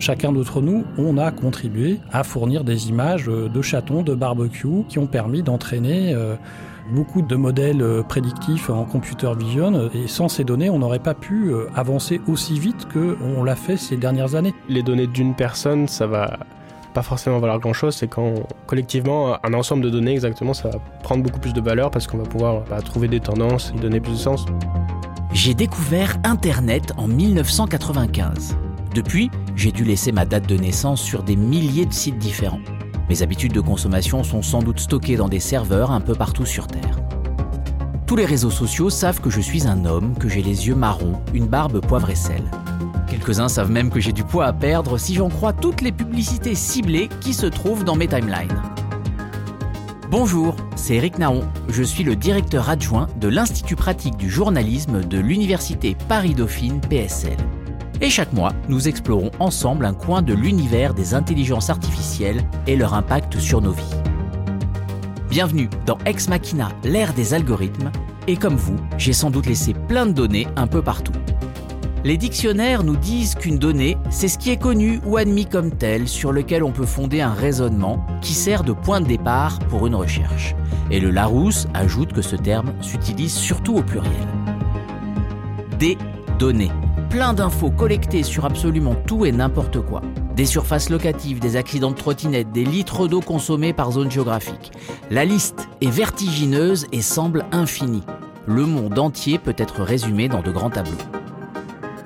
Chacun d'entre nous, on a contribué à fournir des images de chatons, de barbecue, qui ont permis d'entraîner beaucoup de modèles prédictifs en computer vision et sans ces données, on n'aurait pas pu avancer aussi vite qu'on l'a fait ces dernières années. Les données d'une personne, ça va pas forcément valoir grand chose, c'est quand collectivement un ensemble de données exactement ça va prendre beaucoup plus de valeur parce qu'on va pouvoir bah, trouver des tendances et donner plus de sens. J'ai découvert Internet en 1995. Depuis, j'ai dû laisser ma date de naissance sur des milliers de sites différents. Mes habitudes de consommation sont sans doute stockées dans des serveurs un peu partout sur Terre. Tous les réseaux sociaux savent que je suis un homme, que j'ai les yeux marrons, une barbe poivre et sel. Quelques-uns savent même que j'ai du poids à perdre si j'en crois toutes les publicités ciblées qui se trouvent dans mes timelines. Bonjour, c'est Eric Naon. Je suis le directeur adjoint de l'Institut pratique du journalisme de l'Université Paris-Dauphine PSL. Et chaque mois, nous explorons ensemble un coin de l'univers des intelligences artificielles et leur impact sur nos vies. Bienvenue dans Ex Machina, l'ère des algorithmes. Et comme vous, j'ai sans doute laissé plein de données un peu partout. Les dictionnaires nous disent qu'une donnée, c'est ce qui est connu ou admis comme tel sur lequel on peut fonder un raisonnement qui sert de point de départ pour une recherche. Et le Larousse ajoute que ce terme s'utilise surtout au pluriel. Des données. Plein d'infos collectées sur absolument tout et n'importe quoi. Des surfaces locatives, des accidents de trottinette, des litres d'eau consommés par zone géographique. La liste est vertigineuse et semble infinie. Le monde entier peut être résumé dans de grands tableaux.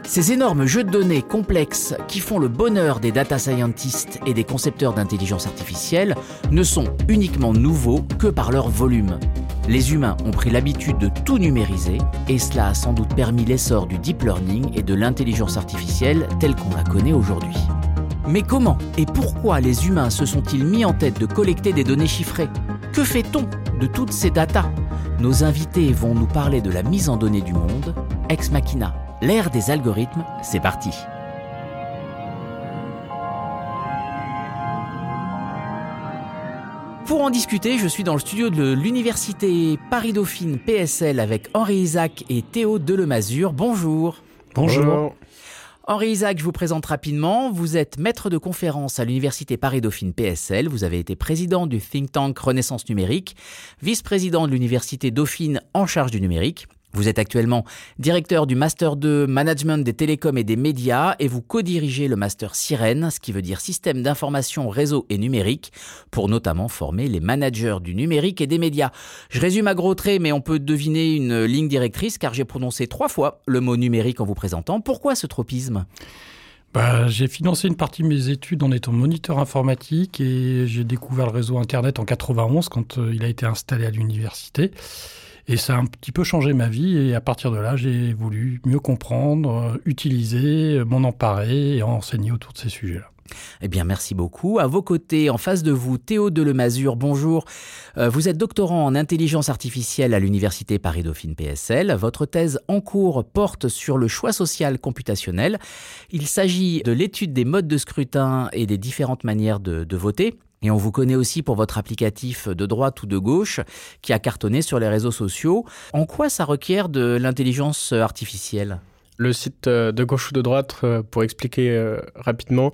Ces énormes jeux de données complexes qui font le bonheur des data scientists et des concepteurs d'intelligence artificielle ne sont uniquement nouveaux que par leur volume. Les humains ont pris l'habitude de tout numériser et cela a sans doute permis l'essor du deep learning et de l'intelligence artificielle telle qu'on la connaît aujourd'hui. Mais comment et pourquoi les humains se sont-ils mis en tête de collecter des données chiffrées? Que fait-on de toutes ces datas? Nos invités vont nous parler de la mise en données du monde, Ex Machina L'ère des algorithmes, c'est parti. Pour en discuter, je suis dans le studio de l'Université Paris-Dauphine PSL avec Henri Isaac et Théo Delemazure. Bonjour. Bonjour. Henri Isaac, je vous présente rapidement. Vous êtes maître de conférence à l'Université Paris-Dauphine PSL. Vous avez été président du think tank Renaissance numérique, vice-président de l'Université Dauphine en charge du numérique. Vous êtes actuellement directeur du Master 2 Management des télécoms et des médias et vous co-dirigez le Master Sirène, ce qui veut dire Système d'information, réseau et numérique, pour notamment former les managers du numérique et des médias. Je résume à gros traits, mais on peut deviner une ligne directrice car j'ai prononcé trois fois le mot numérique en vous présentant. Pourquoi ce tropisme? Bah, j'ai financé une partie de mes études en étant moniteur informatique et j'ai découvert le réseau Internet en 91 quand euh, il a été installé à l'université. Et ça a un petit peu changé ma vie. Et à partir de là, j'ai voulu mieux comprendre, euh, utiliser, euh, m'en emparer et enseigner autour de ces sujets-là. Eh bien, merci beaucoup. À vos côtés, en face de vous, Théo Delemazure, bonjour. Euh, vous êtes doctorant en intelligence artificielle à l'Université Paris-Dauphine PSL. Votre thèse en cours porte sur le choix social computationnel. Il s'agit de l'étude des modes de scrutin et des différentes manières de voter. Et on vous connaît aussi pour votre applicatif de droite ou de gauche qui a cartonné sur les réseaux sociaux. En quoi ça requiert de l'intelligence artificielle? Le site euh, de gauche ou de droite, euh, pour expliquer euh, rapidement,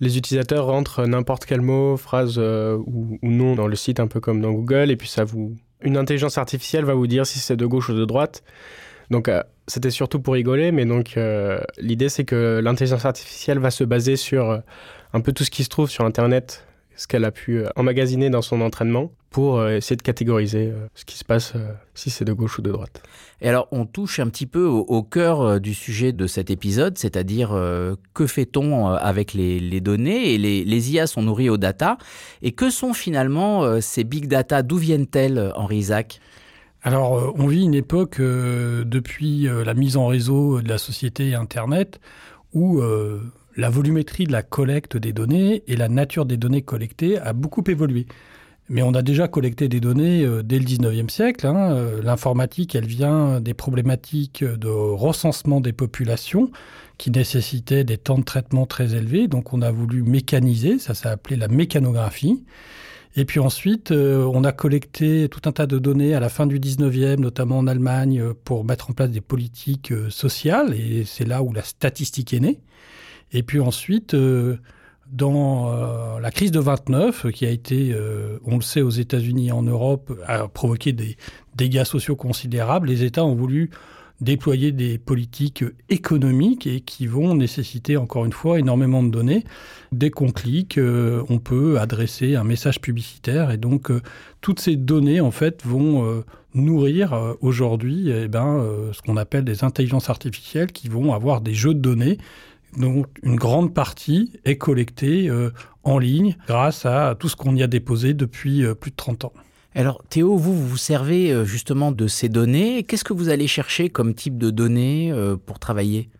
les utilisateurs rentrent n'importe quel mot, phrase ou, nom dans le site, un peu comme dans Google, et puis ça vous... Une intelligence artificielle va vous dire si c'est de gauche ou de droite. Donc c'était surtout pour rigoler, mais donc l'idée c'est que l'intelligence artificielle va se baser sur un peu tout ce qui se trouve sur Internet ce qu'elle a pu euh, emmagasiner dans son entraînement pour euh, essayer de catégoriser euh, ce qui se passe si c'est de gauche ou de droite. Et alors, on touche un petit peu au, cœur du sujet de cet épisode, c'est-à-dire que fait-on avec les, données et les, les, IA sont nourris aux data. Et que sont finalement ces big data? D'où viennent-elles, Henri Isaac? Alors, on vit une époque depuis la mise en réseau de la société Internet où la volumétrie de la collecte des données et la nature des données collectées a beaucoup évolué. Mais on a déjà collecté des données euh, dès le 19e siècle. Hein. Euh, l'informatique, elle vient des problématiques de recensement des populations qui nécessitaient des temps de traitement très élevés. Donc on a voulu mécaniser, ça s'est appelé la mécanographie. Et puis ensuite, euh, on a collecté tout un tas de données à la fin du 19e, notamment en Allemagne, pour mettre en place des politiques sociales. Et c'est là où la statistique est née. Et puis ensuite, dans la crise de 29, qui a été, on le sait, aux États-Unis et en Europe, a provoqué des dégâts sociaux considérables, les États ont voulu déployer des politiques économiques et qui vont nécessiter encore une fois énormément de données. Dès qu'on clique, euh, on peut adresser un message publicitaire et donc euh, toutes ces données en fait vont euh, nourrir aujourd'hui eh ben, ce qu'on appelle des intelligences artificielles qui vont avoir des jeux de données donc une grande partie est collectée en ligne grâce à tout ce qu'on y a déposé depuis plus de 30 ans. Alors Théo, vous, vous servez euh, justement de ces données. Qu'est-ce que vous allez chercher comme type de données euh, pour travailler?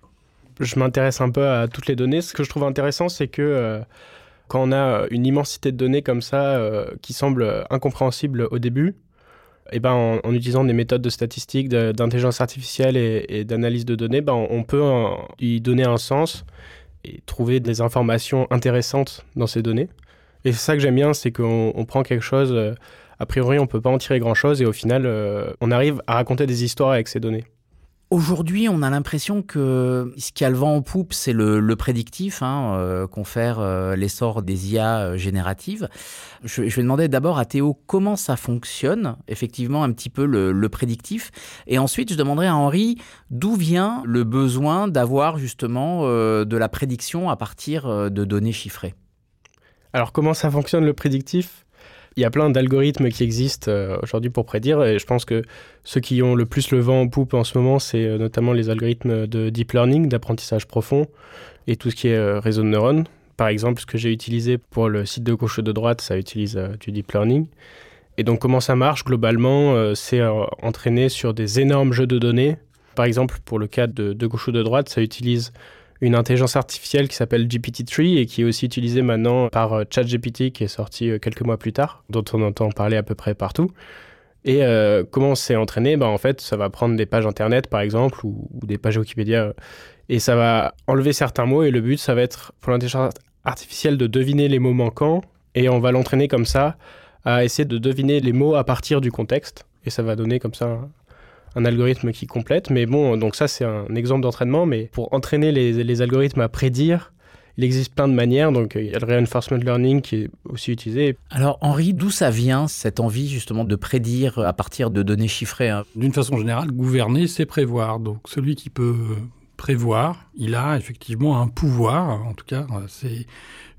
Je m'intéresse un peu à toutes les données. Ce que je trouve intéressant, c'est que euh, quand on a une immensité de données comme ça qui semblent incompréhensibles au début, eh ben, en, utilisant des méthodes de statistiques, d'intelligence artificielle et, d'analyse de données, ben, on peut y donner un sens et trouver des informations intéressantes dans ces données. Et c'est ça que j'aime bien, c'est qu'on prend quelque chose a priori, on peut pas en tirer grand-chose et au final, euh, on arrive à raconter des histoires avec ces données. Aujourd'hui, on a l'impression que ce qui a le vent en poupe, c'est le, prédictif, hein, euh, confère euh, l'essor des IA génératives. Je, vais demander d'abord à Théo comment ça fonctionne, effectivement, un petit peu le, prédictif. Et ensuite, je demanderai à Henri d'où vient le besoin d'avoir justement de la prédiction à partir de données chiffrées. Alors, comment ça fonctionne le prédictif? Il y a plein d'algorithmes qui existent euh, aujourd'hui pour prédire et je pense que ceux qui ont le plus le vent en poupe en ce moment, c'est euh, notamment les algorithmes de deep learning, d'apprentissage profond et tout ce qui est euh, réseau de neurones. Par exemple, ce que j'ai utilisé pour le site de gauche de droite, ça utilise du deep learning. Et donc comment ça marche? Globalement C'est entraîné sur des énormes jeux de données. Par exemple, pour le cas de gauche ou de droite, ça utilise une intelligence artificielle qui s'appelle GPT-3 et qui est aussi utilisée maintenant par euh, ChatGPT qui est sorti euh, quelques mois plus tard, dont on entend parler à peu près partout. Et euh, comment c'est entraîné? Bah, En fait, ça va prendre des pages Internet, par exemple, ou, des pages Wikipédia, et ça va enlever certains mots, et le but, ça va être pour l'intelligence artificielle de deviner les mots manquants, et on va l'entraîner comme ça à essayer de deviner les mots à partir du contexte, et ça va donner comme ça un algorithme qui complète. Mais bon, donc ça, c'est un exemple d'entraînement. Mais pour entraîner les, algorithmes à prédire, il existe plein de manières. Donc, il y a le reinforcement learning qui est aussi utilisé. Alors, Henri, d'où ça vient, cette envie justement de prédire à partir de données chiffrées hein? D'une façon générale, gouverner, c'est prévoir. Donc, celui qui peut prévoir, il a effectivement un pouvoir. En tout cas, c'est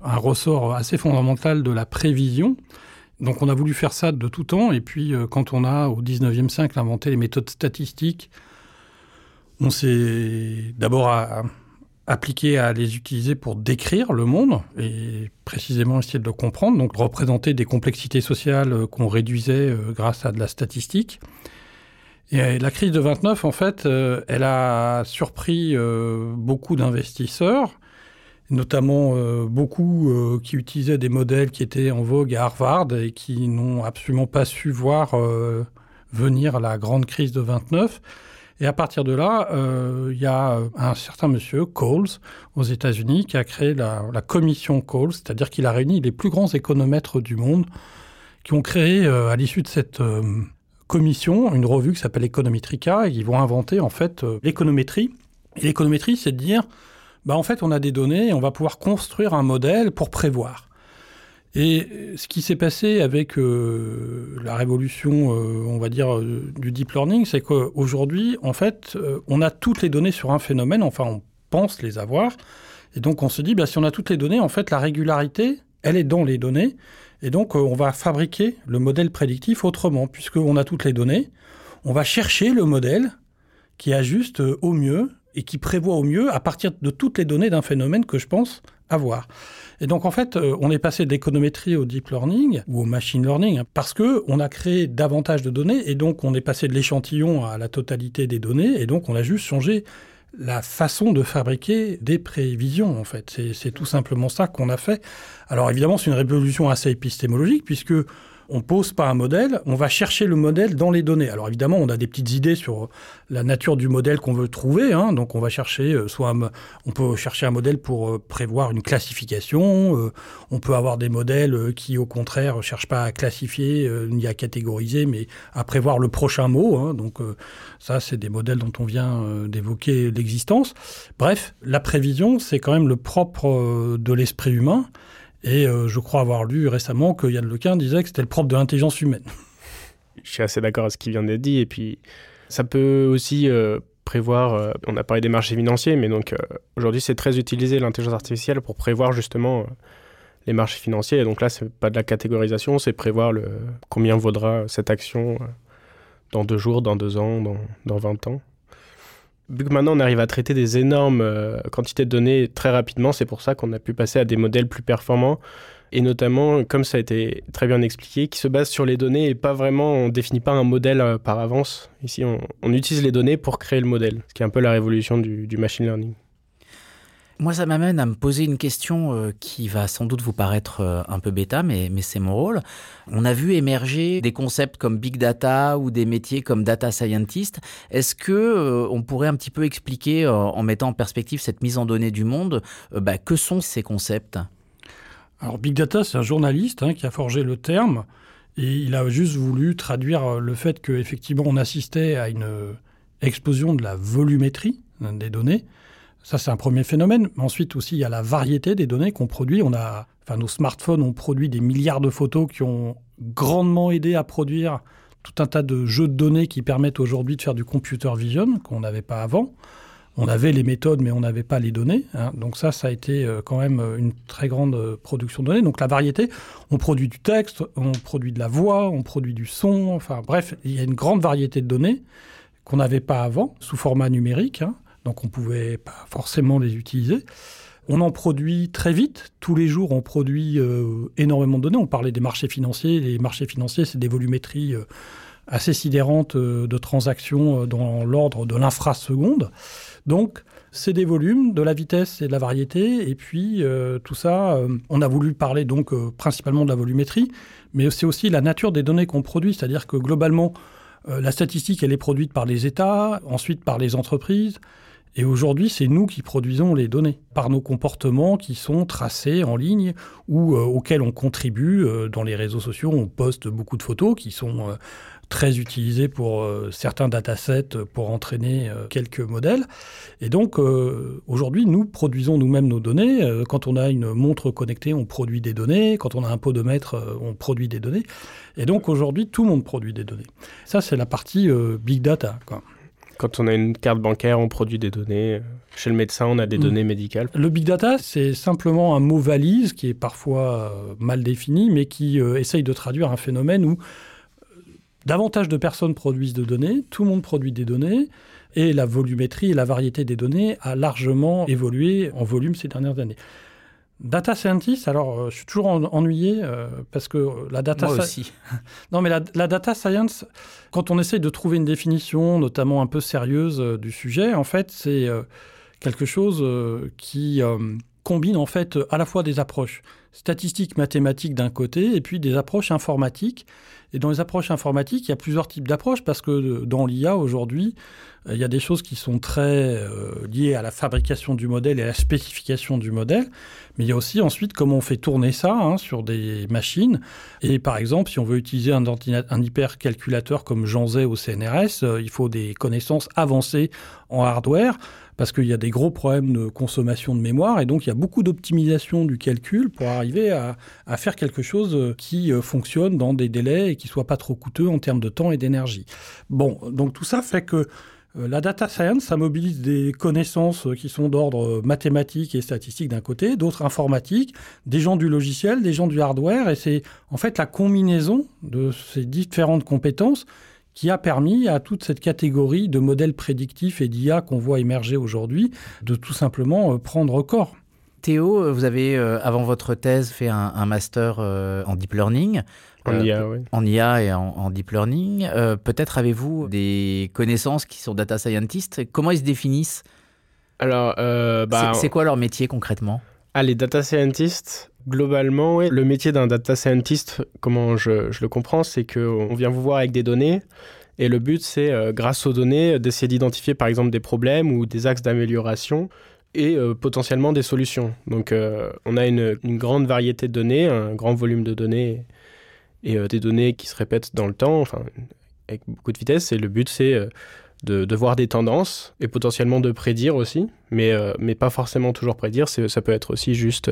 un ressort assez fondamental de la prévision. Donc on a voulu faire ça de tout temps, et puis euh, quand on a au 19e siècle inventé les méthodes statistiques, on s'est d'abord appliqué à les utiliser pour décrire le monde, et précisément essayer de le comprendre, donc représenter des complexités sociales euh, qu'on réduisait euh, grâce à de la statistique. Et la crise de 29, en fait, elle a surpris beaucoup d'investisseurs notamment euh, beaucoup euh, qui utilisaient des modèles qui étaient en vogue à Harvard et qui n'ont absolument pas su voir euh, venir la grande crise de 29. Et à partir de là, il y a un certain monsieur, Coles, aux États-Unis, qui a créé la, la commission Coles, c'est-à-dire qu'il a réuni les plus grands économètres du monde, qui ont créé, à l'issue de cette commission, une revue qui s'appelle Econometrica, et qui vont inventer en fait l'économétrie. Et l'économétrie, c'est de dire bah, en fait, on a des données et on va pouvoir construire un modèle pour prévoir. Et ce qui s'est passé avec euh, la révolution, euh, on va dire, euh, du deep learning, c'est qu'aujourd'hui, en fait, on a toutes les données sur un phénomène, enfin, on pense les avoir. Et donc, on se dit, bah, si on a toutes les données, en fait, la régularité, elle est dans les données. Et donc, on va fabriquer le modèle prédictif autrement, puisqu'on a toutes les données. On va chercher le modèle qui ajuste au mieux et qui prévoit au mieux à partir de toutes les données d'un phénomène que je pense avoir. Et donc en fait, euh, on est passé de l'économétrie au deep learning ou au machine learning hein, parce que on a créé davantage de données et donc on est passé de l'échantillon à la totalité des données et donc on a juste changé la façon de fabriquer des prévisions en fait. C'est tout simplement ça qu'on a fait. Alors évidemment, c'est une révolution assez épistémologique puisque on pose pas un modèle, on va chercher le modèle dans les données. Alors évidemment, on a des petites idées sur la nature du modèle qu'on veut trouver. Hein. donc on va chercher, euh, soit on peut chercher un modèle pour euh, prévoir une classification. Euh, on peut avoir des modèles qui, au contraire, cherchent pas à classifier ni à catégoriser, mais à prévoir le prochain mot. Hein. donc ça, c'est des modèles dont on vient d'évoquer l'existence. Bref, la prévision, c'est quand même le propre de l'esprit humain. Et euh, je crois avoir lu récemment que Yann Lequin disait que c'était le propre de l'intelligence humaine. Je suis assez d'accord avec ce qui vient d'être dit. Et puis, ça peut aussi euh, prévoir. Euh, on a parlé des marchés financiers, mais donc aujourd'hui, c'est très utilisé l'intelligence artificielle pour prévoir justement les marchés financiers. Et donc là, c'est pas de la catégorisation, c'est prévoir combien vaudra cette action dans deux jours, dans deux ans, dans, dans 20 ans. Vu que maintenant on arrive à traiter des énormes euh, quantités de données très rapidement, c'est pour ça qu'on a pu passer à des modèles plus performants et notamment, comme ça a été très bien expliqué, qui se basent sur les données et pas vraiment, on définit pas un modèle euh, par avance. Ici, on, utilise les données pour créer le modèle, ce qui est un peu la révolution du machine learning. Moi, ça m'amène à me poser une question euh, qui va sans doute vous paraître euh, un peu bêta, mais, c'est mon rôle. On a vu émerger des concepts comme big data ou des métiers comme data scientist. Est-ce que euh, on pourrait un petit peu expliquer, en mettant en perspective cette mise en données du monde, bah, que sont ces concepts? Alors, big data, c'est un journaliste hein, qui a forgé le terme. Et il a juste voulu traduire le fait qu'effectivement on assistait à une explosion de la volumétrie des données, ça, c'est un premier phénomène. Ensuite aussi, il y a la variété des données qu'on produit. On a, enfin, nos smartphones ont produit des milliards de photos qui ont grandement aidé à produire tout un tas de jeux de données qui permettent aujourd'hui de faire du computer vision qu'on n'avait pas avant. On avait les méthodes, mais on n'avait pas les données. Hein. Donc ça, ça a été euh, quand même une très grande euh, production de données. Donc la variété, on produit du texte, on produit de la voix, on produit du son. Enfin bref, il y a une grande variété de données qu'on n'avait pas avant, sous format numérique. Hein donc on ne pouvait pas forcément les utiliser. On en produit très vite. Tous les jours, on produit euh, énormément de données. On parlait des marchés financiers. Les marchés financiers, c'est des volumétries euh, assez sidérantes euh, de transactions dans l'ordre de l'infraseconde. Donc, c'est des volumes, de la vitesse et de la variété. Et puis, tout ça, on a voulu parler donc principalement de la volumétrie, mais c'est aussi la nature des données qu'on produit. C'est-à-dire que globalement, la statistique, elle est produite par les États, ensuite par les entreprises, et aujourd'hui, c'est nous qui produisons les données par nos comportements qui sont tracés en ligne ou euh, auxquels on contribue. Euh, dans les réseaux sociaux, on poste beaucoup de photos qui sont euh, très utilisées pour certains datasets pour entraîner quelques modèles. Et donc, aujourd'hui, nous produisons nous-mêmes nos données. quand on a une montre connectée, on produit des données. Quand on a un podomètre, on produit des données. Et donc, aujourd'hui, tout le monde produit des données. Ça, c'est la partie big data. Quoi. Quand on a une carte bancaire, on produit des données. Chez le médecin, on a des mm. données médicales. Le big data, c'est simplement un mot valise qui est parfois euh, mal défini, mais qui euh, essaye de traduire un phénomène où euh, davantage de personnes produisent de données, tout le monde produit des données, et la volumétrie et la variété des données a largement évolué en volume ces dernières années. Data scientist, alors euh, je suis toujours ennuyé euh, parce que la data Moi aussi. non mais la, data science, quand on essaye de trouver une définition, notamment un peu sérieuse euh, du sujet, en fait c'est quelque chose qui combine en fait à la fois des approches statistiques, mathématiques d'un côté et puis des approches informatiques. Et dans les approches informatiques, il y a plusieurs types d'approches parce que dans l'IA aujourd'hui, il y a des choses qui sont très liées à la fabrication du modèle et à la spécification du modèle. Mais il y a aussi ensuite comment on fait tourner ça hein, sur des machines. Et par exemple, si on veut utiliser un, hypercalculateur comme Jean Zay au CNRS, euh, il faut des connaissances avancées en hardware parce qu'il y a des gros problèmes de consommation de mémoire et donc il y a beaucoup d'optimisation du calcul pour arriver à, faire quelque chose euh, qui euh, fonctionne dans des délais et qui soit pas trop coûteux en termes de temps et d'énergie. Bon, donc tout ça fait que euh, la data science, ça mobilise des connaissances qui sont d'ordre mathématique et statistique d'un côté, d'autres informatiques, des gens du logiciel, des gens du hardware, et c'est en fait la combinaison de ces différentes compétences qui a permis à toute cette catégorie de modèles prédictifs et d'IA qu'on voit émerger aujourd'hui de tout simplement euh, prendre corps. Théo, euh, vous avez, avant votre thèse, fait un, master en deep learning. En IA, euh, oui. En IA et en, deep learning. Euh, peut-être avez-vous des connaissances qui sont data scientists. Comment ils se définissent? Alors, euh, bah, c'est quoi leur métier concrètement? Ah, les data scientists, Globalement, le métier d'un data scientist, comment je, le comprends, c'est qu'on vient vous voir avec des données, et le but, c'est, euh, grâce aux données, d'essayer d'identifier par exemple des problèmes ou des axes d'amélioration et euh, potentiellement des solutions. Donc euh, on a une, une, grande variété de données, un grand volume de données et des données qui se répètent dans le temps, enfin avec beaucoup de vitesse. Et le but, c'est de, de, voir des tendances et potentiellement de prédire aussi, mais, mais pas forcément toujours prédire. Ça peut être aussi juste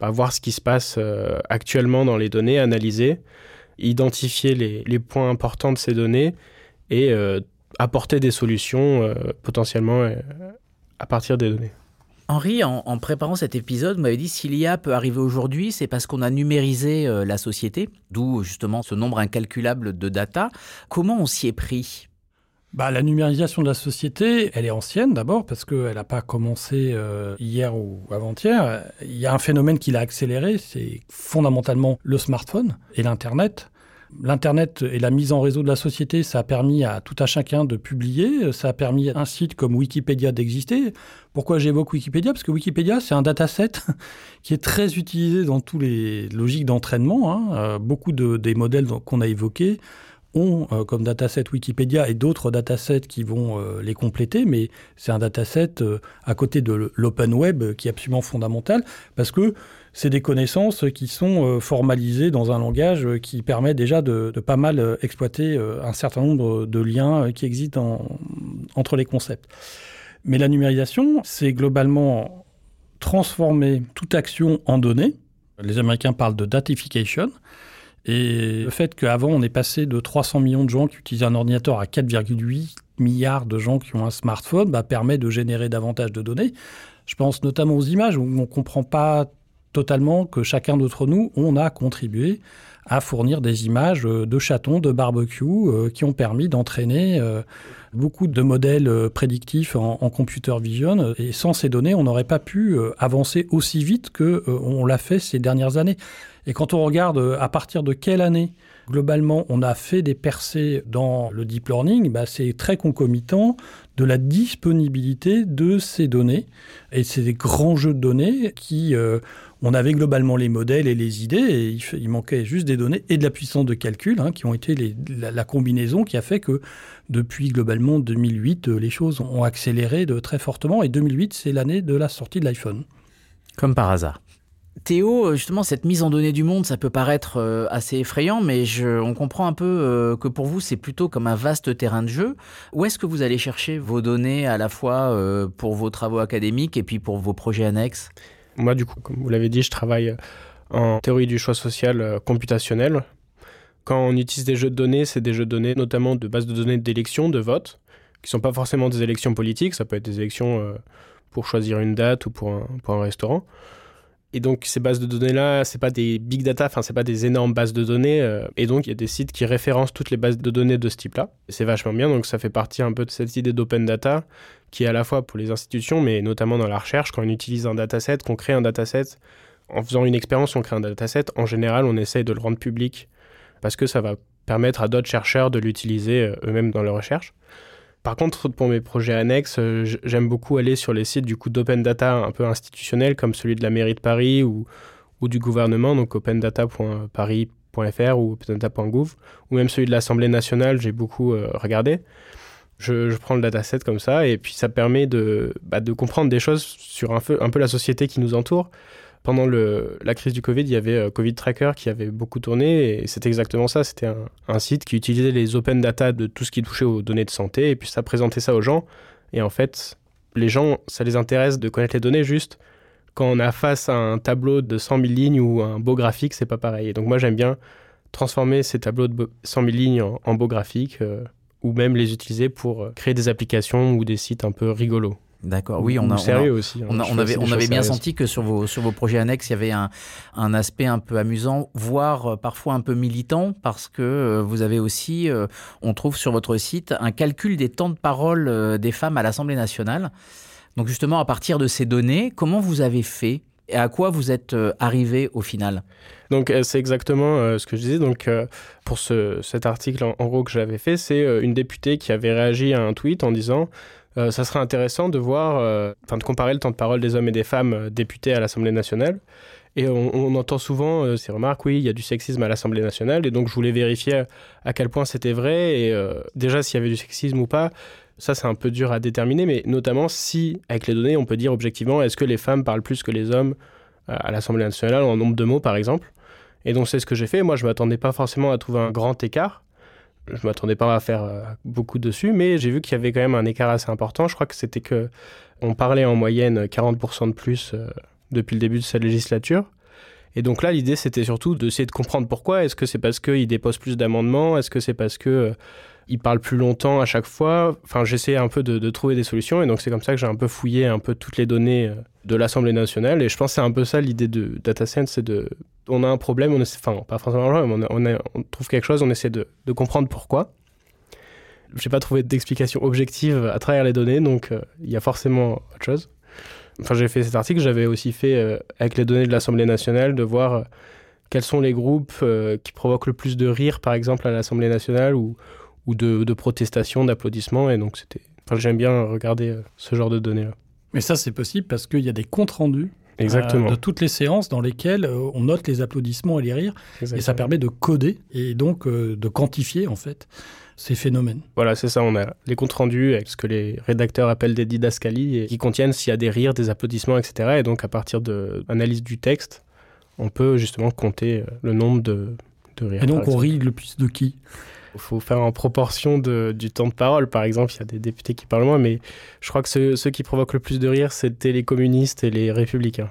voir ce qui se passe actuellement dans les données, analyser identifier les, points importants de ces données et euh, apporter des solutions euh, potentiellement euh, à partir des données. Henri, en, en, préparant cet épisode, vous m'avez dit si l'IA peut arriver aujourd'hui, c'est parce qu'on a numérisé la société, d'où justement ce nombre incalculable de data. Comment on s'y est pris? Bah, la numérisation de la société, elle est ancienne d'abord parce qu'elle n'a pas commencé euh, hier ou avant-hier. Il y a un phénomène qui l'a accéléré, c'est fondamentalement le smartphone et l'Internet. L'Internet et la mise en réseau de la société, ça a permis à tout à chacun de publier, ça a permis à un site comme Wikipédia d'exister. Pourquoi j'évoque Wikipédia? Parce que Wikipédia, c'est un dataset qui est très utilisé dans tous les logiques d'entraînement. Hein. Euh, beaucoup de, des modèles qu'on a évoqués ont euh, comme dataset Wikipédia et d'autres datasets qui vont euh, les compléter, mais c'est un dataset euh, à côté de l'open web qui est absolument fondamental parce que c'est des connaissances qui sont formalisées dans un langage qui permet déjà de, pas mal exploiter un certain nombre de liens qui existent en, entre les concepts. Mais la numérisation, c'est globalement transformer toute action en données. Les Américains parlent de datification. Et le fait qu'avant, on est passé de 300 millions de gens qui utilisent un ordinateur à 4,8 milliards de gens qui ont un smartphone bah, permet de générer davantage de données. Je pense notamment aux images où on ne comprend pas totalement que chacun d'entre nous, on a contribué à fournir des images euh, de chatons, de barbecue, euh, qui ont permis d'entraîner euh, beaucoup de modèles prédictifs en, computer vision. Et sans ces données, on n'aurait pas pu avancer aussi vite que on l'a fait ces dernières années. Et quand on regarde à partir de quelle année globalement on a fait des percées dans le deep learning, bah, c'est très concomitant de la disponibilité de ces données. Et c'est des grands jeux de données qui on avait globalement les modèles et les idées, et il, manquait juste des données et de la puissance de calcul, hein, qui ont été les, la, combinaison qui a fait que depuis globalement 2008, euh, les choses ont accéléré de très fortement, et 2008, c'est l'année de la sortie de l'iPhone. Comme par hasard. Théo, euh, justement, cette mise en données du monde, ça peut paraître euh, assez effrayant, mais on comprend un peu que pour vous, c'est plutôt comme un vaste terrain de jeu. Où est-ce que vous allez chercher vos données à la fois pour vos travaux académiques et puis pour vos projets annexes? Moi, du coup, comme vous l'avez dit, je travaille en théorie du choix social euh, computationnel. Quand on utilise des jeux de données, c'est des jeux de données notamment de bases de données d'élections, de vote, qui ne sont pas forcément des élections politiques, ça peut être des élections euh, pour choisir une date ou pour un restaurant. Et donc ces bases de données-là, c'est pas des big data, enfin c'est pas des énormes bases de données. Euh, et donc il y a des sites qui référencent toutes les bases de données de ce type-là. C'est vachement bien, donc ça fait partie un peu de cette idée d'open data, qui est à la fois pour les institutions, mais notamment dans la recherche, quand on utilise un dataset, qu'on crée un dataset, en faisant une expérience, on crée un dataset, en général on essaye de le rendre public, parce que ça va permettre à d'autres chercheurs de l'utiliser euh, eux-mêmes dans leur recherche. Par contre, pour mes projets annexes, euh, j'aime beaucoup aller sur les sites du coup d'open data un peu institutionnels comme celui de la mairie de Paris ou, du gouvernement, donc opendata.paris.fr ou opendata.gouv, ou même celui de l'Assemblée nationale, j'ai beaucoup euh, regardé. Je, prends le dataset comme ça et puis ça permet de, bah, comprendre des choses sur un peu la société qui nous entoure pendant la crise du Covid, il y avait euh, Covid Tracker qui avait beaucoup tourné et c'est exactement ça. C'était un, un, site qui utilisait les open data de tout ce qui touchait aux données de santé et puis ça présentait ça aux gens. Et en fait, les gens, ça les intéresse de connaître les données juste quand on a face à un tableau de 100 000 lignes ou un beau graphique, c'est pas pareil. Et donc moi, j'aime bien transformer ces tableaux de 100 000 lignes en, en beaux graphiques euh, ou même les utiliser pour euh, créer des applications ou des sites un peu rigolos. D'accord. Oui, on a, sérieux aussi. Hein. On, on avait, on avait bien senti que sur vos, sur vos projets annexes, il y avait un, un aspect un peu amusant, voire euh, parfois un peu militant, parce que euh, vous avez aussi, euh, on trouve sur votre site, un calcul des temps de parole des femmes à l'Assemblée nationale. Donc justement, à partir de ces données, comment vous avez fait et à quoi vous êtes arrivé au final? Donc c'est exactement ce que je disais. Donc pour ce, cet article en, en gros que j'avais fait, c'est une députée qui avait réagi à un tweet en disant euh, ça serait intéressant de voir, euh, enfin de comparer le temps de parole des hommes et des femmes euh, députés à l'Assemblée nationale. Et on, entend souvent ces remarques, oui, il y a du sexisme à l'Assemblée nationale, et donc je voulais vérifier à quel point c'était vrai, et déjà s'il y avait du sexisme ou pas, ça c'est un peu dur à déterminer, mais notamment si, avec les données, on peut dire objectivement, est-ce que les femmes parlent plus que les hommes à l'Assemblée nationale en nombre de mots, par exemple? Et donc c'est ce que j'ai fait, moi je m'attendais pas forcément à trouver un grand écart, je m'attendais pas à faire beaucoup dessus, mais j'ai vu qu'il y avait quand même un écart assez important, je crois que c'était que on parlait en moyenne 40% de plus depuis le début de sa législature. Et donc là, l'idée, c'était surtout d'essayer de comprendre pourquoi. Est-ce que c'est parce qu'il dépose plus d'amendements? Est-ce que c'est parce que euh, il parle plus longtemps à chaque fois? Enfin, j'essayais un peu de, trouver des solutions. Et donc, c'est comme ça que j'ai un peu fouillé un peu toutes les données euh, de l'Assemblée nationale. Et je pense que c'est un peu ça l'idée de DataSense, c'est de... On a un problème, on essaie... enfin, pas forcément un problème, on, on, trouve quelque chose, on essaie de, comprendre pourquoi. Je n'ai pas trouvé d'explication objective à travers les données, donc euh, il y a forcément autre chose. Enfin, j'ai fait cet article, j'avais aussi fait, euh, avec les données de l'Assemblée nationale, de voir euh, quels sont les groupes qui provoquent le plus de rire, par exemple, à l'Assemblée nationale, ou, ou de, de protestations, d'applaudissements. Et donc, c'était. Enfin, j'aime bien regarder ce genre de données-là. Mais ça, c'est possible parce qu'il y a des comptes rendus Exactement. de toutes les séances dans lesquelles on note les applaudissements et les rires. Et ça permet de coder et donc de quantifier, en fait, ces phénomènes. Voilà, c'est ça. On a les comptes rendus avec ce que les rédacteurs appellent des didascalies, et qui contiennent s'il y a des rires, des applaudissements, etc. Et donc, à partir de l'analyse du texte, on peut justement compter euh, le nombre de, de rires. Et donc, on rit le plus de qui? Faut faire en proportion du temps de parole. Par exemple, il y a des députés qui parlent moins, mais je crois que ceux, ceux qui provoquent le plus de rire, c'était les communistes et les républicains.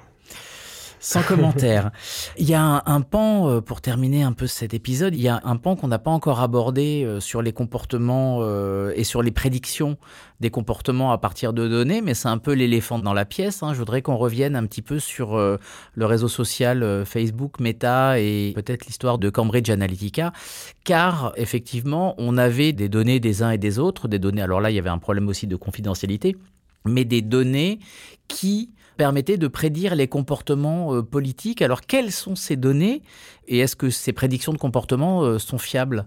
Sans commentaire. Il y a un, pan, euh, pour terminer un peu cet épisode, il y a un pan qu'on n'a pas encore abordé euh, sur les comportements euh, et sur les prédictions des comportements à partir de données, mais c'est un peu l'éléphant dans la pièce. Hein. Je voudrais qu'on revienne un petit peu sur le réseau social Facebook, Meta et peut-être l'histoire de Cambridge Analytica, car effectivement, on avait des données des uns et des autres, des données, alors là, il y avait un problème aussi de confidentialité, mais des données qui permettait de prédire les comportements euh, politiques. Alors, quelles sont ces données et est-ce que ces prédictions de comportement euh, sont fiables?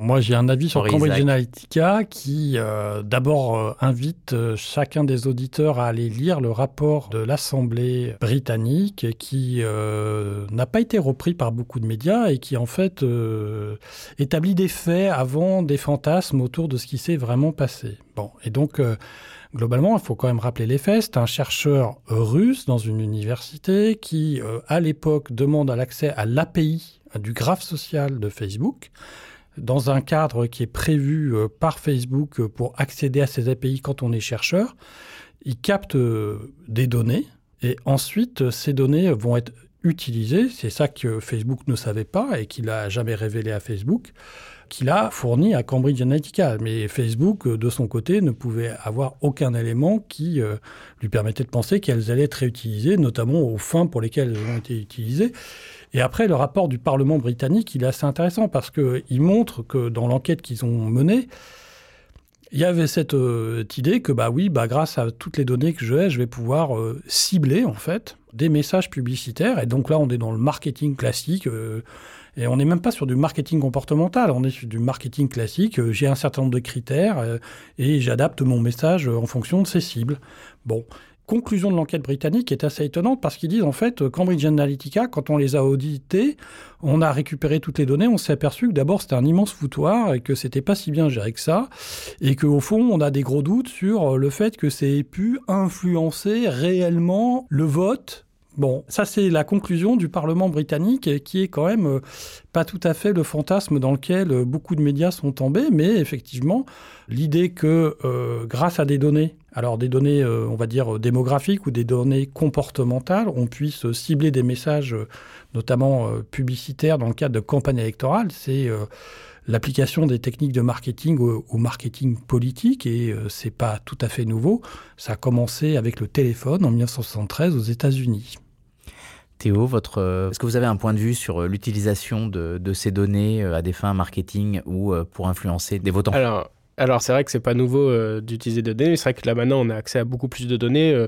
Moi, j'ai un avis sur Cambridge Analytica qui, euh, d'abord, invite chacun des auditeurs à aller lire le rapport de l'Assemblée britannique qui n'a pas été repris par beaucoup de médias et qui, en fait, établit des faits avant des fantasmes autour de ce qui s'est vraiment passé. Bon, et donc, Globalement, il faut quand même rappeler les faits. C'est un chercheur russe dans une université qui, euh, à l'époque, demande l'accès à l'API du graphe social de Facebook dans un cadre qui est prévu euh, par Facebook pour accéder à ces API quand on est chercheur. Il capte euh, des données et ensuite ces données vont être utilisées. C'est ça que Facebook ne savait pas et qu'il n'a jamais révélé à Facebook qu'il a fourni à Cambridge Analytica. Mais Facebook, euh, de son côté, ne pouvait avoir aucun élément qui euh, lui permettait de penser qu'elles allaient être réutilisées, notamment aux fins pour lesquelles elles ont été utilisées. Et après, le rapport du Parlement britannique, il est assez intéressant parce qu'il montre que dans l'enquête qu'ils ont menée, il y avait cette, euh, idée que, bah oui, bah, grâce à toutes les données que j'ai, je vais pouvoir cibler, en fait, des messages publicitaires. Et donc là, on est dans le marketing classique. Et on n'est même pas sur du marketing comportemental, on est sur du marketing classique. Euh, j'ai un certain nombre de critères euh, et j'adapte mon message euh, en fonction de ces cibles. Bon, conclusion de l'enquête britannique est assez étonnante parce qu'ils disent en fait Cambridge Analytica, quand on les a audités, on a récupéré toutes les données, on s'est aperçu que d'abord c'était un immense foutoir et que c'était pas si bien géré que ça et qu'au fond on a des gros doutes sur le fait que c'est pu influencer réellement le vote Bon, ça c'est la conclusion du Parlement britannique qui est quand même euh, pas tout à fait le fantasme dans lequel euh, beaucoup de médias sont tombés, mais effectivement l'idée que euh, grâce à des données, alors des données on va dire démographiques ou des données comportementales, on puisse cibler des messages notamment publicitaires dans le cadre de campagnes électorales, c'est l'application des techniques de marketing au, marketing politique et c'est pas tout à fait nouveau. Ça a commencé avec le téléphone en 1973 aux États-Unis. Théo, votre, euh, est-ce que vous avez un point de vue sur euh, l'utilisation de, ces données euh, à des fins marketing ou pour influencer des votants? Alors, alors c'est vrai que c'est pas nouveau d'utiliser des données. C'est vrai que là maintenant on a accès à beaucoup plus de données,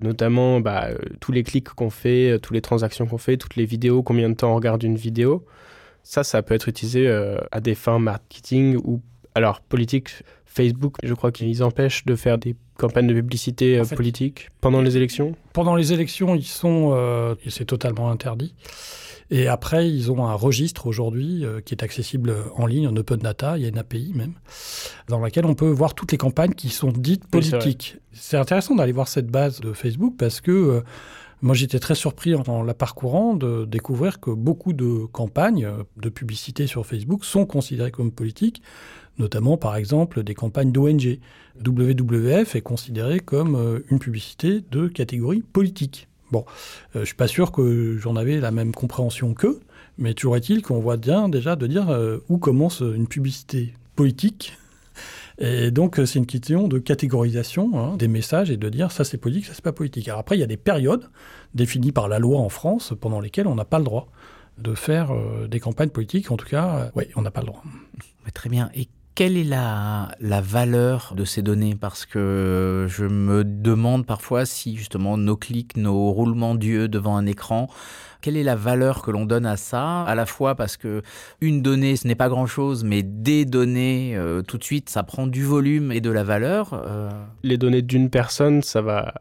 notamment bah, tous les clics qu'on fait, toutes les transactions qu'on fait, toutes les vidéos, combien de temps on regarde une vidéo. Ça, ça peut être utilisé à des fins marketing ou alors politique. Facebook, je crois qu'ils empêchent de faire des campagne de publicité politique pendant les élections Pendant les élections, ils sont, c'est totalement interdit. Et après, ils ont un registre aujourd'hui euh, qui est accessible en ligne, en open data, il y a une API même, dans laquelle on peut voir toutes les campagnes qui sont dites politiques. c'est intéressant d'aller voir cette base de Facebook parce que euh, moi j'étais très surpris en la parcourant de découvrir que beaucoup de campagnes euh, de publicité sur Facebook sont considérées comme politiques, notamment par exemple des campagnes d'ONG. WWF est considéré comme une publicité de catégorie politique. Bon, euh, je suis pas sûr que j'en avais la même compréhension qu'eux, mais toujours est-il qu'on voit bien déjà de dire euh, où commence une publicité politique. Et donc, euh, c'est une question de catégorisation hein, des messages et de dire ça c'est politique, ça c'est pas politique. Alors après, il y a des périodes définies par la loi en France pendant lesquelles on n'a pas le droit de faire des campagnes politiques. En tout cas, oui, on n'a pas le droit. Très bien. Quelle est la, valeur de ces données? Parce que je me demande parfois si justement nos clics, nos roulements d'yeux devant un écran, quelle est la valeur que l'on donne à ça? À la fois parce que une donnée, ce n'est pas grand-chose, mais des données, euh, tout de suite, ça prend du volume et de la valeur. Euh. Les données d'une personne, ça va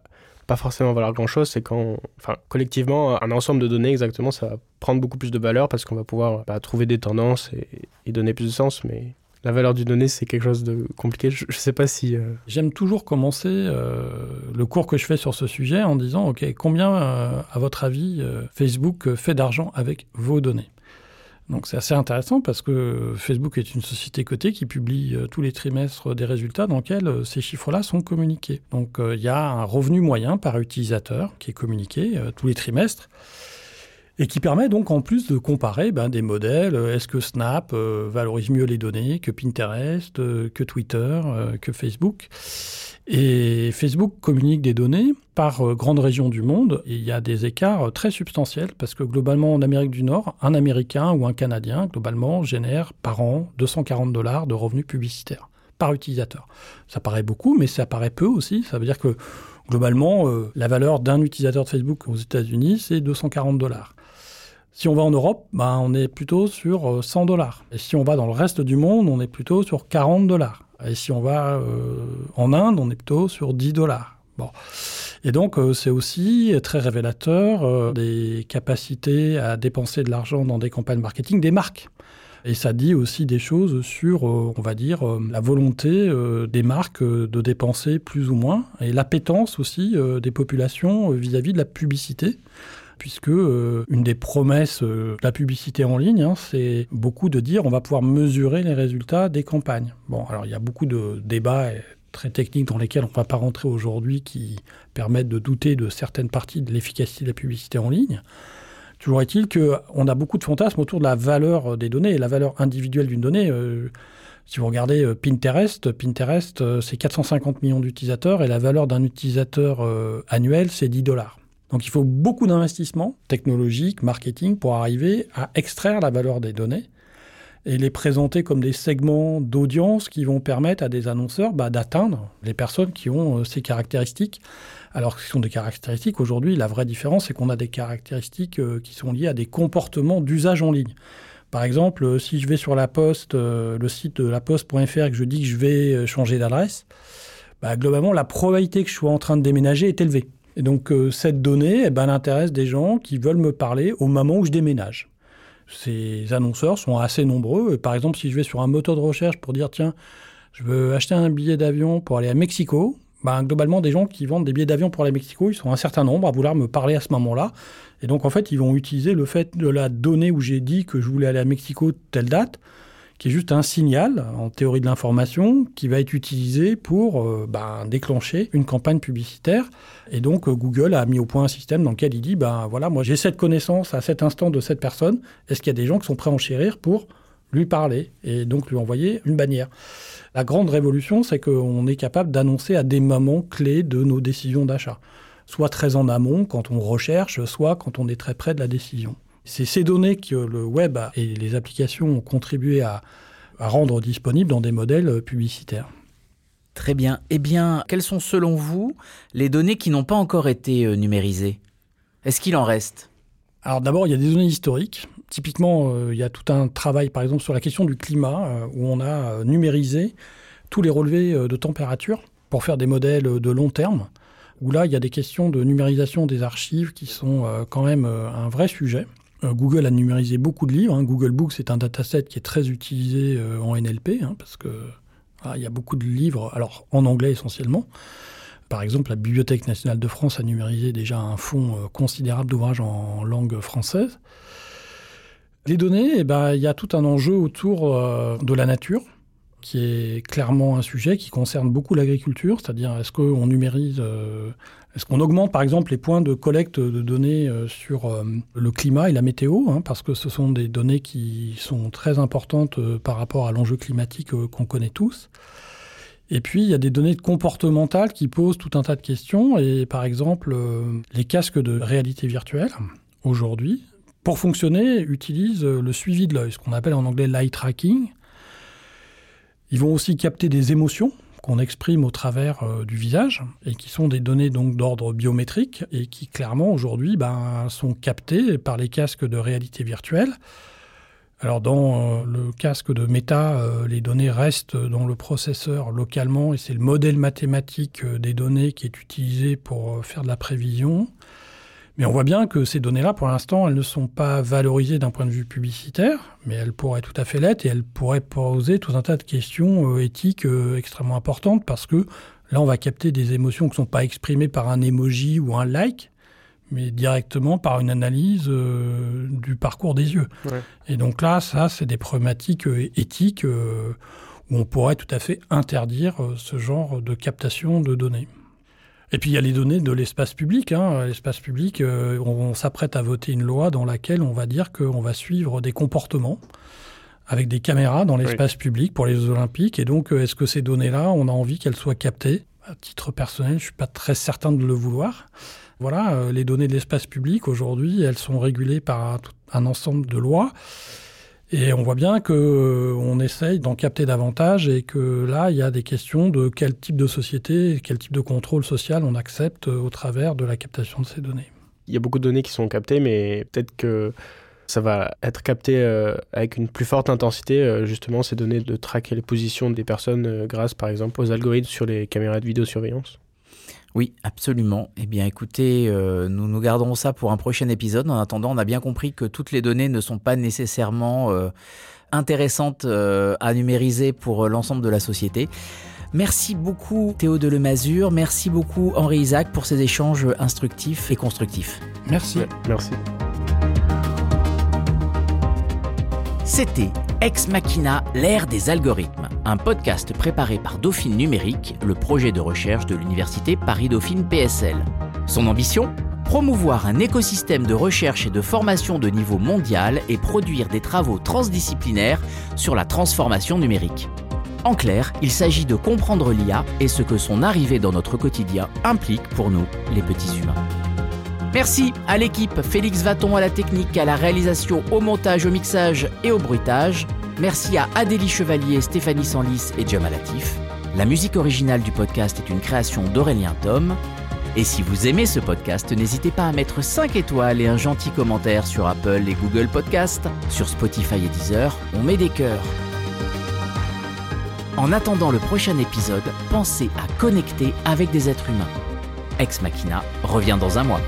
pas forcément valoir grand-chose. C'est quand, enfin, collectivement, un ensemble de données, exactement, ça va prendre beaucoup plus de valeur parce qu'on va pouvoir bah, trouver des tendances et, et donner plus de sens, mais la valeur du donné, c'est quelque chose de compliqué. Je ne sais pas si... Euh, J'aime toujours commencer euh, le cours que je fais sur ce sujet en disant, OK, combien, euh, à votre avis, Facebook fait d'argent avec vos données? Donc c'est assez intéressant parce que Facebook est une société cotée qui publie tous les trimestres des résultats dans lesquels ces chiffres-là sont communiqués. Donc il y a un revenu moyen par utilisateur qui est communiqué tous les trimestres et qui permet donc en plus de comparer ben, des modèles. Euh, est-ce que Snap euh, valorise mieux les données que Pinterest, euh, que Twitter, que Facebook? Et Facebook communique des données par grande région du monde et il y a des écarts très substantiels parce que globalement en Amérique du Nord, un Américain ou un Canadien globalement génère par an 240 dollars de revenus publicitaires par utilisateur. Ça paraît beaucoup, mais ça paraît peu aussi. Ça veut dire que globalement, la valeur d'un utilisateur de Facebook aux États-Unis, c'est 240 dollars. Si on va en Europe, ben, on est plutôt sur 100 euh, dollars. Et si on va dans le reste du monde, on est plutôt sur 40 dollars. Et si on va euh, en Inde, on est plutôt sur 10 dollars. Bon. Et donc, euh, c'est aussi très révélateur des capacités à dépenser de l'argent dans des campagnes marketing des marques. Et ça dit aussi des choses sur, on va dire, la volonté des marques de dépenser plus ou moins, et l'appétence aussi des populations vis à -vis de la publicité puisque euh, une des promesses euh, de la publicité en ligne, hein, c'est beaucoup de dire on va pouvoir mesurer les résultats des campagnes. Bon, alors il y a beaucoup de débats très techniques dans lesquels on ne va pas rentrer aujourd'hui qui permettent de douter de certaines parties de l'efficacité de la publicité en ligne. Toujours est-il qu'on a beaucoup de fantasmes autour de la valeur des données et la valeur individuelle d'une donnée. Euh, si vous regardez Pinterest, Pinterest, c'est 450 millions d'utilisateurs et la valeur d'un utilisateur annuel, c'est 10 dollars. Donc il faut beaucoup d'investissements technologiques, marketing, pour arriver à extraire la valeur des données et les présenter comme des segments d'audience qui vont permettre à des annonceurs bah, d'atteindre les personnes qui ont euh, ces caractéristiques. Alors ce sont des caractéristiques, aujourd'hui, la vraie différence, c'est qu'on a des caractéristiques euh, qui sont liées à des comportements d'usage en ligne. Par exemple, euh, si je vais sur la poste, le site de la poste.fr et que je dis que je vais changer d'adresse, bah, globalement, la probabilité que je sois en train de déménager est élevée. Et donc euh, cette donnée, eh ben, elle intéresse des gens qui veulent me parler au moment où je déménage. Ces annonceurs sont assez nombreux. Par exemple, si je vais sur un moteur de recherche pour dire tiens, je veux acheter un billet d'avion pour aller à Mexico, ben, globalement, des gens qui vendent des billets d'avion pour aller à Mexico, ils sont un certain nombre à vouloir me parler à ce moment-là. Et donc, en fait, ils vont utiliser le fait de la donnée où j'ai dit que je voulais aller à Mexico telle date qui est juste un signal en théorie de l'information qui va être utilisé pour euh, ben, déclencher une campagne publicitaire. Et donc euh, Google a mis au point un système dans lequel il dit, ben voilà, moi j'ai cette connaissance à cet instant de cette personne, est-ce qu'il y a des gens qui sont prêts à enchérir pour lui parler et donc lui envoyer une bannière? La grande révolution, c'est qu'on est capable d'annoncer à des moments clés de nos décisions d'achat, soit très en amont quand on recherche, soit quand on est très près de la décision. C'est ces données que le web et les applications ont contribué à, rendre disponibles dans des modèles euh, publicitaires. Très bien. Eh bien, quelles sont selon vous les données qui n'ont pas encore été euh, numérisées? Est-ce qu'il en reste? Alors d'abord, il y a des données historiques. Typiquement, euh, il y a tout un travail, par exemple, sur la question du climat, où on a numérisé tous les relevés de température pour faire des modèles de long terme, où là, il y a des questions de numérisation des archives qui sont euh, quand même euh, un vrai sujet. Euh, Google a numérisé beaucoup de livres. Hein. Google Books c'est un dataset qui est très utilisé en NLP, hein, parce que ah, il y a beaucoup de livres, alors en anglais essentiellement. Par exemple, la Bibliothèque nationale de France a numérisé déjà un fonds considérable d'ouvrages en langue française. Les données, eh ben, il y a tout un enjeu autour de la nature qui est clairement un sujet qui concerne beaucoup l'agriculture, c'est-à-dire est-ce qu'on numérise, euh, est-ce qu'on augmente par exemple les points de collecte de données euh, sur euh, le climat et la météo, hein, parce que ce sont des données qui sont très importantes par rapport à l'enjeu climatique qu'on connaît tous. Et puis, il y a des données comportementales qui posent tout un tas de questions. Et par exemple, les casques de réalité virtuelle, aujourd'hui, pour fonctionner, utilisent le suivi de l'œil, ce qu'on appelle en anglais l'eye tracking. Ils vont aussi capter des émotions qu'on exprime au travers euh, du visage et qui sont des données donc d'ordre biométrique et qui clairement aujourd'hui ben, sont captées par les casques de réalité virtuelle. Alors dans euh, le casque de Meta, euh, les données restent dans le processeur localement et c'est le modèle mathématique des données qui est utilisé pour faire de la prévision. Mais on voit bien que ces données-là, pour l'instant, elles ne sont pas valorisées d'un point de vue publicitaire, mais elles pourraient tout à fait l'être et elles pourraient poser tout un tas de questions euh, éthiques euh, extrêmement importantes parce que là, on va capter des émotions qui ne sont pas exprimées par un emoji ou un like, mais directement par une analyse euh, du parcours des yeux. Et donc là, ça, c'est des problématiques éthiques où on pourrait tout à fait interdire ce genre de captation de données. Et puis il y a les données de l'espace public. Hein. L'espace public, euh, on, s'apprête à voter une loi dans laquelle on va dire qu'on va suivre des comportements avec des caméras dans l'espace public pour les Olympiques. Et donc, euh, est-ce que ces données-là, on a envie qu'elles soient captées? À titre personnel, je ne suis pas très certain de le vouloir. Voilà, euh, les données de l'espace public, aujourd'hui, elles sont régulées par un ensemble de lois. Et on voit bien qu'on euh, essaye d'en capter davantage et que là, il y a des questions de quel type de société, quel type de contrôle social on accepte euh, au travers de la captation de ces données. Il y a beaucoup de données qui sont captées, mais peut-être que ça va être capté euh, avec une plus forte intensité, justement, ces données de traquer les positions des personnes grâce, par exemple, aux algorithmes sur les caméras de vidéosurveillance. Oui, absolument. Eh bien, écoutez, euh, nous nous gardons ça pour un prochain épisode. En attendant, on a bien compris que toutes les données ne sont pas nécessairement euh, intéressantes euh, à numériser pour l'ensemble de la société. Merci beaucoup Théo de Lemazur, merci beaucoup Henri Isaac pour ces échanges instructifs et constructifs. Merci. merci. C'était Ex Machina, l'ère des algorithmes, un podcast préparé par Dauphine Numérique, le projet de recherche de l'université Paris-Dauphine PSL. Son ambition? Promouvoir un écosystème de recherche et de formation de niveau mondial et produire des travaux transdisciplinaires sur la transformation numérique. En clair, il s'agit de comprendre l'IA et ce que son arrivée dans notre quotidien implique pour nous, les petits humains. Merci à l'équipe Félix Vaton à la technique, à la réalisation, au montage, au mixage et au bruitage. Merci à Adélie Chevalier, Stéphanie Sanlis et Jamal Latif. La musique originale du podcast est une création d'Aurélien Tom. Et si vous aimez ce podcast, n'hésitez pas à mettre 5 étoiles et un gentil commentaire sur Apple et Google Podcast. Sur Spotify et Deezer, on met des cœurs. En attendant le prochain épisode, pensez à connecter avec des êtres humains. Ex Machina revient dans un mois.